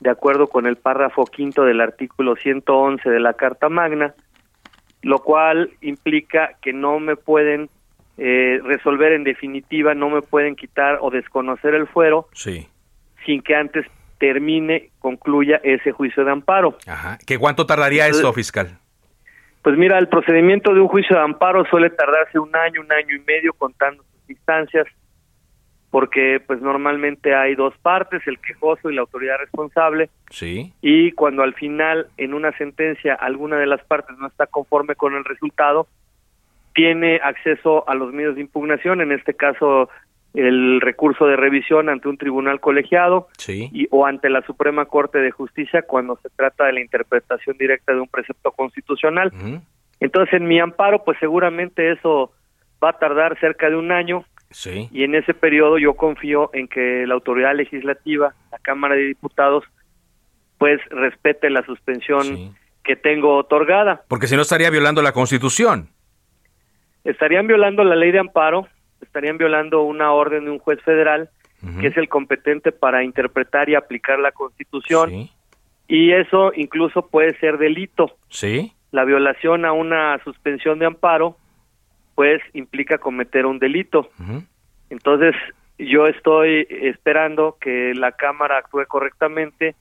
M: de acuerdo con el párrafo quinto del artículo 111 de la Carta Magna, lo cual implica que no me pueden eh, resolver en definitiva, no me pueden quitar o desconocer el fuero
A: sí
M: sin que antes termine, concluya ese juicio de amparo.
A: Ajá. ¿Qué cuánto tardaría esto, fiscal?
M: Pues mira, el procedimiento de un juicio de amparo suele tardarse un año, un año y medio contando sus instancias. porque pues normalmente hay dos partes, el quejoso y la autoridad responsable.
A: Sí.
M: Y cuando al final en una sentencia alguna de las partes no está conforme con el resultado, tiene acceso a los medios de impugnación, en este caso el recurso de revisión ante un tribunal colegiado y, o ante la Suprema Corte de Justicia cuando se trata de la interpretación directa de un precepto constitucional. Entonces, en mi amparo, pues seguramente eso va a tardar cerca de un año
A: Sí.
M: y en ese periodo yo confío en que la autoridad legislativa, la Cámara de Diputados, pues respete la suspensión que tengo otorgada.
A: Porque si no estaría violando la Constitución.
M: Estarían violando la ley de amparo, estarían violando una orden de un juez federal que es el competente para interpretar y aplicar la Constitución. Y eso incluso puede ser delito.
A: Sí.
M: La violación a una suspensión de amparo pues implica cometer un delito. Entonces, yo estoy esperando que la Cámara actúe correctamente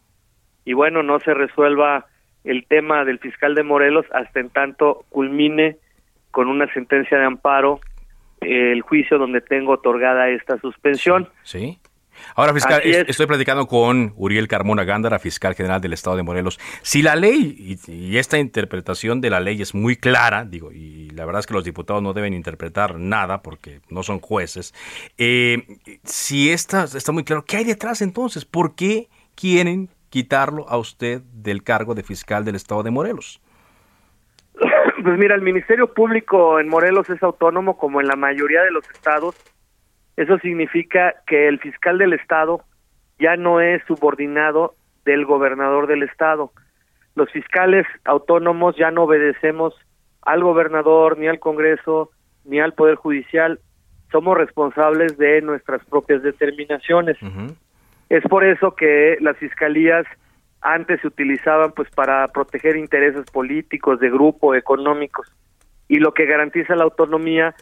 M: y bueno, no se resuelva el tema del fiscal de Morelos hasta en tanto culmine con una sentencia de amparo el juicio donde tengo otorgada esta suspensión.
A: Sí. Ahora, fiscal, es. estoy platicando con Uriel Carmona Gándara, fiscal general del Estado de Morelos. Si la ley y, y esta interpretación de la ley es muy clara, digo, y la verdad es que los diputados no deben interpretar nada porque no son jueces, eh, si esta está muy claro, ¿qué hay detrás entonces? ¿Por qué quieren quitarlo a usted del cargo de fiscal del Estado de Morelos?
M: Pues mira, el Ministerio Público en Morelos es autónomo como en la mayoría de los estados. Eso significa que el fiscal del estado ya no es subordinado del gobernador del estado. Los fiscales autónomos ya no obedecemos al gobernador, ni al Congreso, ni al Poder Judicial. Somos responsables de nuestras propias determinaciones. Es por eso que las fiscalías antes se utilizaban pues para proteger intereses políticos, de grupo, económicos. Y lo que garantiza la autonomía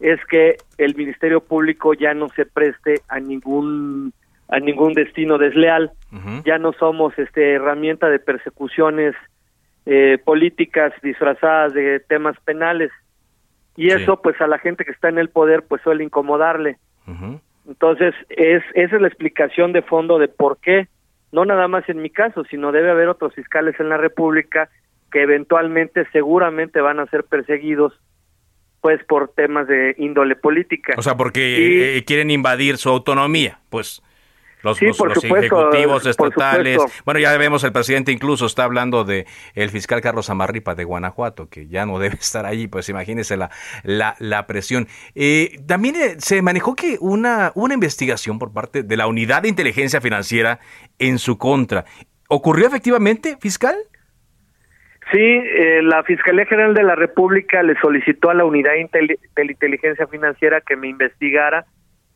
M: es que el Ministerio Público ya no se preste a ningún a ningún destino desleal. Ya no somos este herramienta de persecuciones eh, políticas disfrazadas de temas penales. Y eso pues a la gente que está en el poder pues suele incomodarle. Entonces, es, esa es la explicación de fondo de por qué, no nada más en mi caso, sino debe haber otros fiscales en la República que eventualmente, seguramente van a ser perseguidos, pues por temas de índole política.
A: O sea, porque eh, quieren invadir su autonomía, pues. Los,
M: Sí,
A: los-
M: por
A: los
M: supuesto,
A: ejecutivos estatales. Bueno, ya vemos, el presidente incluso está hablando de el fiscal Carlos Amarripa de Guanajuato, que ya no debe estar allí, pues imagínese la, la, la presión. Eh, también eh, se manejó que una, una investigación por parte de la Unidad de Inteligencia Financiera en su contra. ¿Ocurrió efectivamente, fiscal?
M: Sí, eh, la Fiscalía General de la República le solicitó a la Unidad de la Inteligencia Financiera que me investigara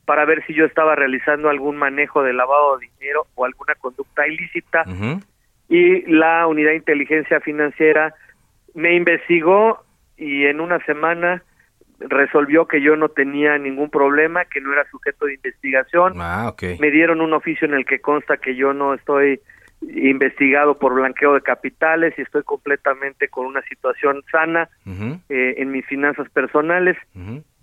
M: para ver si yo estaba realizando algún manejo de lavado de dinero o alguna conducta ilícita. Y la Unidad de Inteligencia Financiera me investigó y en una semana resolvió que yo no tenía ningún problema, que no era sujeto de investigación.
A: Ah.
M: Me dieron un oficio en el que consta que yo no estoy investigado por blanqueo de capitales y estoy completamente con una situación sana eh, en mis finanzas personales.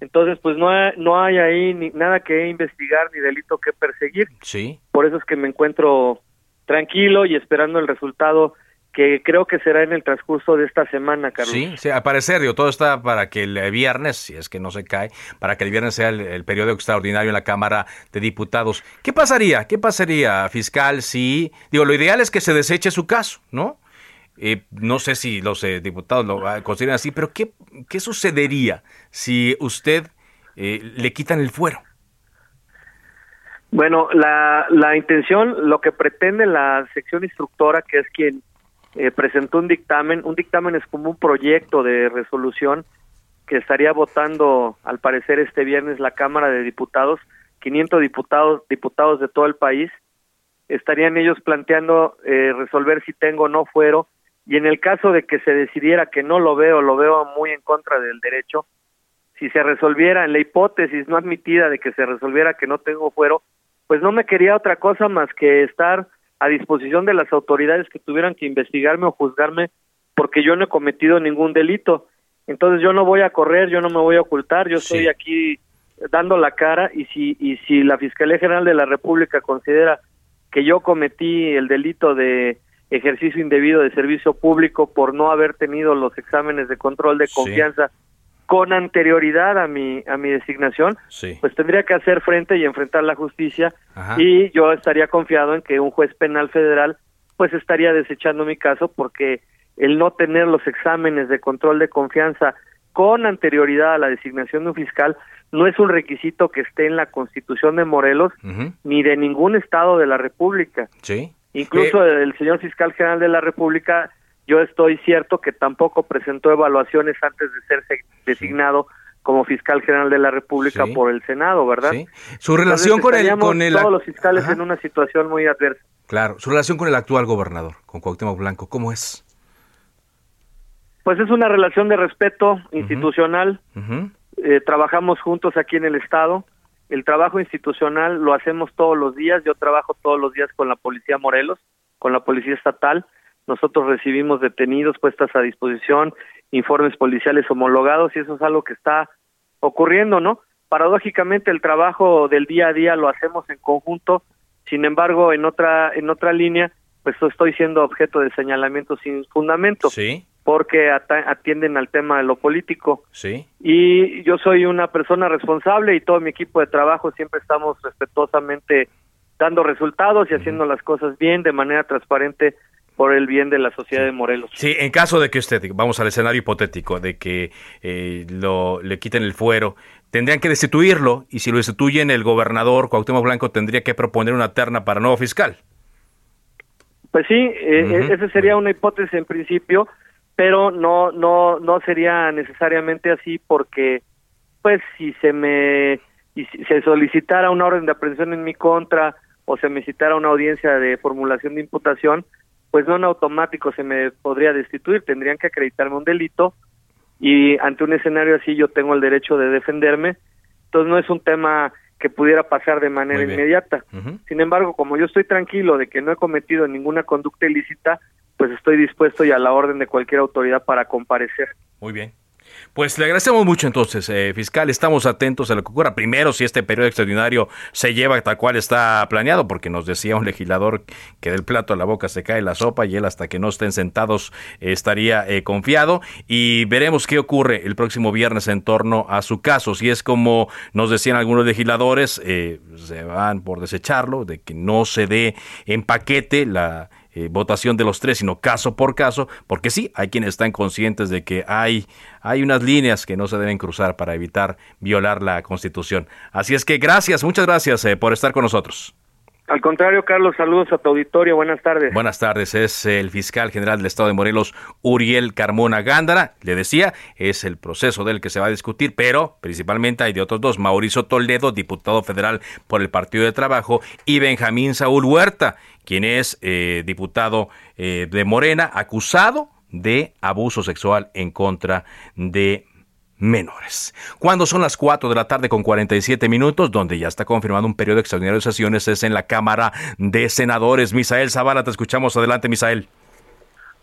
M: Entonces, pues no hay, no hay ahí ni, nada que investigar ni delito que perseguir.
A: Sí.
M: Por eso es que me encuentro tranquilo y esperando el resultado que creo que será en el transcurso de esta semana, Carlos.
A: Sí, sí, al parecer, digo, todo está para que el viernes, si es que no se cae, para que el viernes sea el, el periodo extraordinario en la Cámara de Diputados. ¿Qué pasaría? ¿Qué pasaría, fiscal, si, digo, lo ideal es que se deseche su caso, ¿no? Eh, no sé si los eh, diputados lo ah, consideran así, pero ¿qué, qué sucedería si usted eh, le quitan el fuero?
M: Bueno, la, la intención, lo que pretende la sección instructora, que es quien eh, presentó un dictamen, un dictamen es como un proyecto de resolución que estaría votando, al parecer, este viernes la Cámara de Diputados, 500 diputados, diputados de todo el país, estarían ellos planteando eh, resolver si tengo o no fuero, y en el caso de que se decidiera que no lo veo, lo veo muy en contra del derecho, si se resolviera en la hipótesis no admitida de que se resolviera que no tengo fuero, pues no me quería otra cosa más que estar a disposición de las autoridades que tuvieran que investigarme o juzgarme porque yo no he cometido ningún delito. Entonces yo no voy a correr, yo no me voy a ocultar, yo estoy aquí dando la cara y si y si la Fiscalía General de la República considera que yo cometí el delito de ejercicio indebido de servicio público por no haber tenido los exámenes de control de confianza con anterioridad a mi a mi designación, pues tendría que hacer frente y enfrentar la justicia y yo estaría confiado en que un juez penal federal pues estaría desechando mi caso porque el no tener los exámenes de control de confianza con anterioridad a la designación de un fiscal no es un requisito que esté en la Constitución de Morelos ni de ningún estado de la República.
A: Sí.
M: Incluso
A: Eh,
M: el señor fiscal general de la República, yo estoy cierto que tampoco presentó evaluaciones antes de ser se- designado como fiscal general de la República
A: Sí.
M: por el Senado, ¿verdad?
A: Sí. Su relación con el- con el-
M: todos los fiscales
A: Ajá.
M: en una situación muy adversa.
A: Claro, su relación con el actual gobernador, con Cuauhtémoc Blanco, ¿cómo es?
M: Pues es una relación de respeto institucional. Eh, trabajamos juntos aquí en el Estado. El trabajo institucional lo hacemos todos los días. Yo trabajo todos los días con la Policía Morelos, con la Policía Estatal. Nosotros recibimos detenidos puestas a disposición, informes policiales homologados y eso es algo que está ocurriendo, ¿no? Paradójicamente el trabajo del día a día lo hacemos en conjunto. Sin embargo, en otra en otra línea, pues estoy siendo objeto de señalamientos sin fundamento.
A: Sí.
M: Porque atienden al tema de lo político
A: Sí.
M: y yo soy una persona responsable y todo mi equipo de trabajo siempre estamos respetuosamente dando resultados y haciendo las cosas bien de manera transparente por el bien de la sociedad de Morelos.
A: Sí, en caso de que usted, vamos al escenario hipotético, de que eh, lo, le quiten el fuero, tendrían que destituirlo y si lo destituyen, el gobernador Cuauhtémoc Blanco tendría que proponer una terna para nuevo fiscal.
M: Pues sí, eh,
A: Ujú.
M: esa sería una hipótesis en principio, pero no no no sería necesariamente así porque pues si se me y si se solicitara una orden de aprehensión en mi contra o se me citara una audiencia de formulación de imputación, pues no en automático se me podría destituir, tendrían que acreditarme un delito y ante un escenario así yo tengo el derecho de defenderme, entonces no es un tema que pudiera pasar de manera inmediata. Sin embargo, como yo estoy tranquilo de que no he cometido ninguna conducta ilícita, pues estoy dispuesto y a la orden de cualquier autoridad para comparecer.
A: Muy bien. Pues le agradecemos mucho entonces, eh, fiscal. Estamos atentos a lo que ocurra. Primero, si este periodo extraordinario se lleva tal cual está planeado, porque nos decía un legislador que del plato a la boca se cae la sopa y él hasta que no estén sentados eh, estaría eh, confiado. Y veremos qué ocurre el próximo viernes en torno a su caso. Si es como nos decían algunos legisladores, eh, se van por desecharlo, de que no se dé en paquete la eh, votación de los tres, sino caso por caso, porque sí, hay quienes están conscientes de que hay, hay unas líneas que no se deben cruzar para evitar violar la Constitución. Así es que gracias, muchas gracias eh, por estar con nosotros.
M: Al contrario, Carlos, saludos a tu auditorio, buenas tardes.
A: Buenas tardes, es el fiscal general del Estado de Morelos, Uriel Carmona Gándara. Le decía, es el proceso del que se va a discutir, pero principalmente hay de otros dos, Mauricio Toledo, diputado federal por el Partido de Trabajo, y Benjamín Saúl Huerta, quien es eh, diputado eh, de Morena, acusado de abuso sexual en contra de menores. Cuando son las 4 de la tarde con 47 minutos, donde ya está confirmado un periodo extraordinario de sesiones, es en la Cámara de Senadores. Misael Zavala, te escuchamos. Adelante, Misael.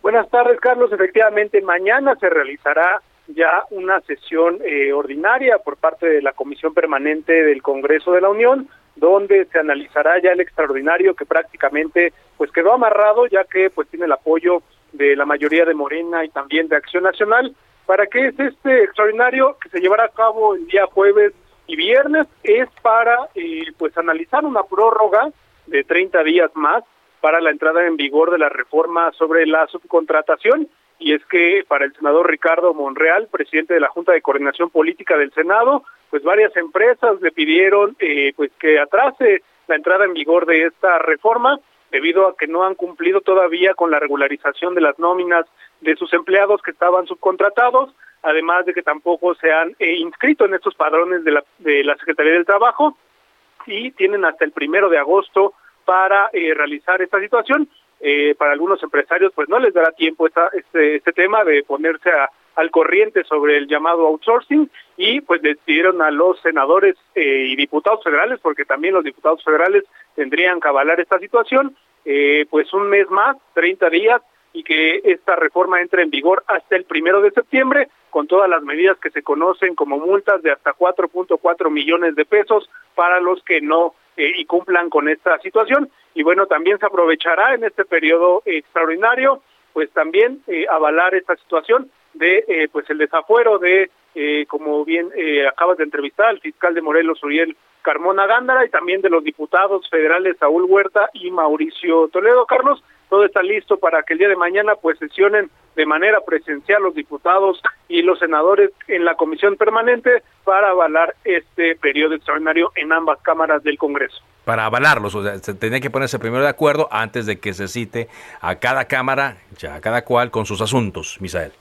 I: Buenas tardes, Carlos. Efectivamente, mañana se realizará ya una sesión eh, ordinaria por parte de la Comisión Permanente del Congreso de la Unión, donde se analizará ya el extraordinario que prácticamente pues quedó amarrado, ya que pues tiene el apoyo de la mayoría de Morena y también de Acción Nacional. ¿Para qué es este extraordinario que se llevará a cabo el día jueves y viernes? Es para eh, pues analizar una prórroga de 30 días más para la entrada en vigor de la reforma sobre la subcontratación y es que para el senador Ricardo Monreal, presidente de la Junta de Coordinación Política del Senado, pues varias empresas le pidieron eh, pues que atrase la entrada en vigor de esta reforma debido a que no han cumplido todavía con la regularización de las nóminas de sus empleados que estaban subcontratados, además de que tampoco se han eh, inscrito en estos padrones de la, de la Secretaría del Trabajo y tienen hasta el primero de agosto para eh, realizar esta situación. Eh, para algunos empresarios, pues no les dará tiempo esta, este, este tema de ponerse a, al corriente sobre el llamado outsourcing y pues les pidieron a los senadores eh, y diputados federales, porque también los diputados federales tendrían que avalar esta situación, eh, pues un mes más, 30 días, y que esta reforma entre en vigor hasta el primero de septiembre con todas las medidas que se conocen como multas de hasta 4.4 millones de pesos para los que no eh, y cumplan con esta situación. Y bueno también se aprovechará en este periodo extraordinario pues también eh, avalar esta situación de eh, pues el desafuero de como bien acabas de entrevistar al fiscal de Morelos Uriel Carmona Gándara y también de los diputados federales Saúl Huerta y Mauricio Toledo. Carlos todo está listo para que el día de mañana pues sesionen de manera presencial los diputados y los senadores en la comisión permanente para avalar este periodo extraordinario en ambas cámaras del Congreso.
A: Para avalarlos, o sea, se tenía que ponerse primero de acuerdo antes de que se cite a cada cámara, ya a cada cual con sus asuntos, Misael.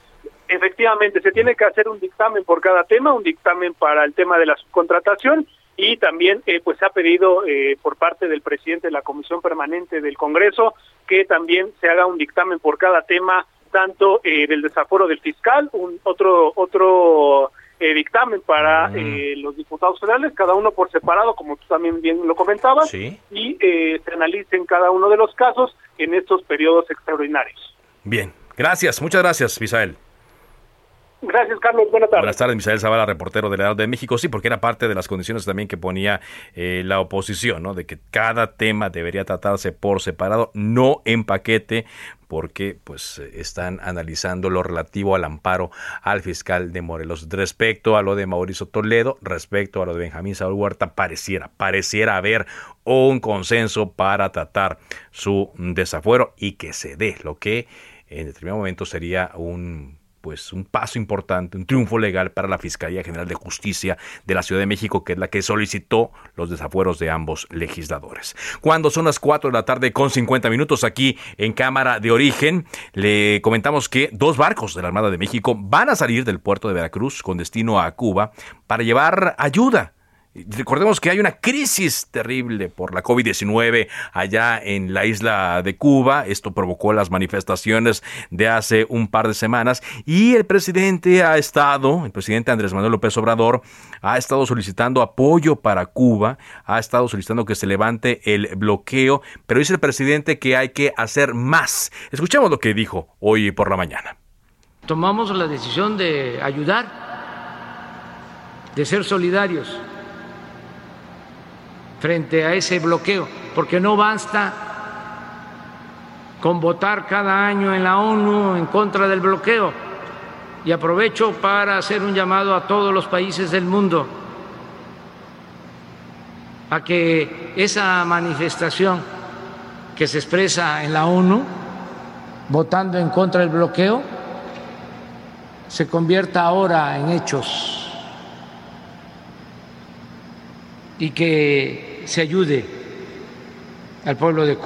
I: Efectivamente, se tiene que hacer un dictamen por cada tema, un dictamen para el tema de la subcontratación y también eh, pues se ha pedido eh, por parte del presidente de la Comisión Permanente del Congreso que también se haga un dictamen por cada tema, tanto eh, del desaforo del fiscal, un otro otro dictamen para mm. los diputados federales, cada uno por separado, como tú también bien lo comentabas, y se analicen cada uno de los casos en estos periodos extraordinarios.
A: Bien, gracias, muchas gracias, Misael.
I: Gracias, Carlos. Buenas tardes.
A: Buenas tardes, Misael Zavala, reportero del Heraldo de México. Sí, porque era parte de las condiciones también que ponía eh, la oposición, ¿no? De que cada tema debería tratarse por separado, no en paquete, porque pues están analizando lo relativo al amparo al fiscal de Morelos. Respecto a lo de Mauricio Toledo, respecto a lo de Benjamín Saúl Huerta, pareciera, pareciera haber un consenso para tratar su desafuero y que se dé, lo que en determinado momento sería un pues un paso importante, un triunfo legal para la Fiscalía General de Justicia de la Ciudad de México, que es la que solicitó los desafueros de ambos legisladores. Cuando son las 4 de la tarde con 50 minutos aquí en Cámara de Origen, le comentamos que dos barcos de la Armada de México van a salir del puerto de Veracruz con destino a Cuba para llevar ayuda Recordemos que hay una crisis terrible por la COVID-19 allá en la isla de Cuba. Esto provocó las manifestaciones de hace un par de semanas y el presidente ha estado, el presidente Andrés Manuel López Obrador, ha estado solicitando apoyo para Cuba, ha estado solicitando que se levante el bloqueo, pero dice el presidente que hay que hacer más. Escuchemos lo que dijo hoy por la mañana.
N: Tomamos la decisión de ayudar, de ser solidarios frente a ese bloqueo, porque no basta con votar cada año en la ONU en contra del bloqueo. Y aprovecho para hacer un llamado a todos los países del mundo a que esa manifestación que se expresa en la ONU, votando en contra del bloqueo, se convierta ahora en hechos y que se ayude al pueblo de Cuba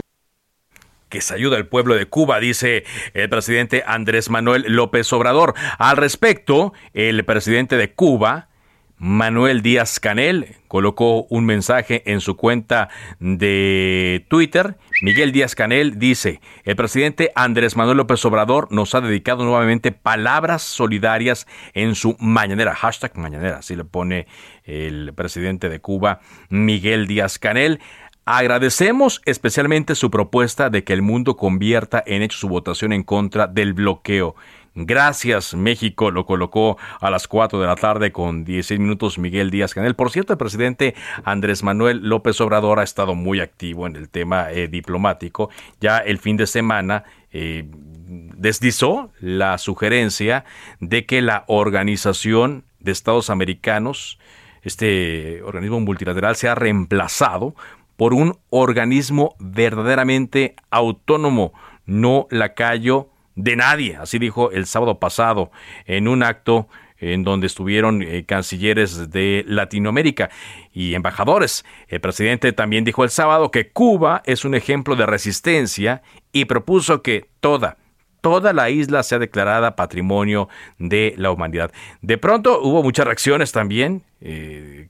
A: que se ayuda al pueblo de Cuba, dice el presidente Andrés Manuel López Obrador. Al respecto, el presidente de Cuba, Manuel Díaz Canel, colocó un mensaje en su cuenta de Twitter. Miguel Díaz Canel dice, el presidente Andrés Manuel López Obrador nos ha dedicado nuevamente palabras solidarias en su mañanera, hashtag mañanera, así le pone el presidente de Cuba, Miguel Díaz Canel. Agradecemos especialmente su propuesta de que el mundo convierta en hecho su votación en contra del bloqueo. Gracias, México lo colocó a las 4 de la tarde con 16 minutos Miguel Díaz Canel. Por cierto, el presidente Andrés Manuel López Obrador ha estado muy activo en el tema eh, diplomático. Ya el fin de semana eh, deslizó la sugerencia de que la Organización de Estados Americanos, este organismo multilateral, sea reemplazado por un organismo verdaderamente autónomo, no lacayo de nadie, así dijo el sábado pasado en un acto en donde estuvieron eh, cancilleres de Latinoamérica y embajadores. El presidente también dijo el sábado que Cuba es un ejemplo de resistencia y propuso que toda, toda la isla sea declarada patrimonio de la humanidad. De pronto hubo muchas reacciones también. Eh,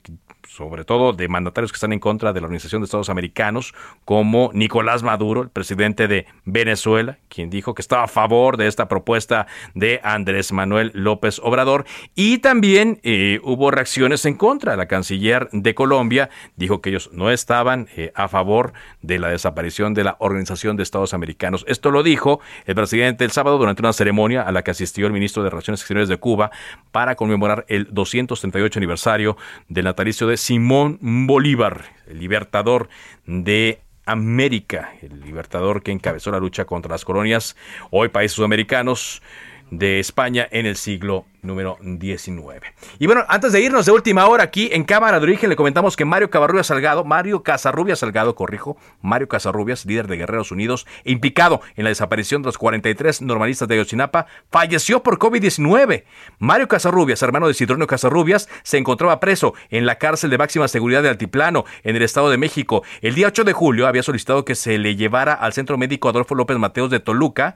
A: sobre todo de mandatarios que están en contra de la Organización de Estados Americanos, como Nicolás Maduro, el presidente de Venezuela, quien dijo que estaba a favor de esta propuesta de Andrés Manuel López Obrador. Y también eh, hubo reacciones en contra. La canciller de Colombia dijo que ellos no estaban eh, a favor de la desaparición de la Organización de Estados Americanos. Esto lo dijo el presidente el sábado durante una ceremonia a la que asistió el ministro de Relaciones Exteriores de Cuba para conmemorar el 238 aniversario del natalicio de Simón Bolívar, el libertador de América, el libertador que encabezó la lucha contra las colonias, hoy países sudamericanos de España en el siglo número 19. Y bueno, antes de irnos de última hora aquí en Cámara de Origen, le comentamos que Mario Cabarrubias Salgado, Mario Casarrubias Salgado, corrijo, Mario Casarrubias, líder de Guerreros Unidos, implicado en la desaparición de los 43 normalistas de Ayotzinapa, falleció por COVID-19. Mario Casarrubias, hermano de Sidronio Casarrubias, se encontraba preso en la cárcel de máxima seguridad de Altiplano, en el Estado de México. El día 8 de julio había solicitado que se le llevara al Centro Médico Adolfo López Mateos de Toluca,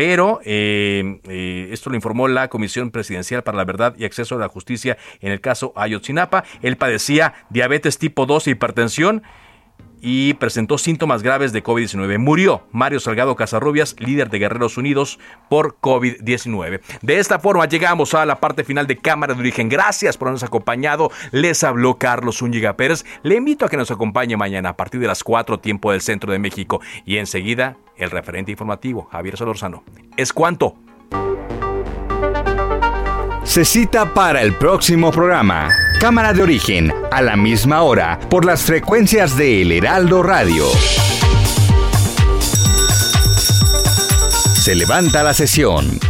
A: pero eh, eh, esto lo informó la Comisión Presidencial para la Verdad y Acceso a la Justicia en el caso Ayotzinapa. Él padecía diabetes tipo 2 e hipertensión y presentó síntomas graves de COVID-19. Murió Mario Salgado Casarrubias, líder de Guerreros Unidos, por COVID-19. De esta forma llegamos a la parte final de Cámara de Origen. Gracias por habernos acompañado. Les habló Carlos Úñiga Pérez. Le invito a que nos acompañe mañana a partir de las 4 tiempo del centro de México y enseguida el referente informativo, Javier Solorzano. ¿Es cuánto?
O: Se cita para el próximo programa. Cámara de origen, a la misma hora, por las frecuencias de El Heraldo Radio. Se levanta la sesión.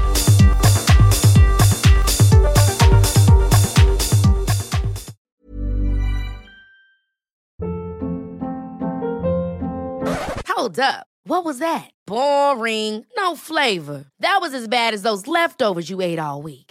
P: Hold up. What was that? Boring. No flavor. That was as bad as those leftovers you ate all week.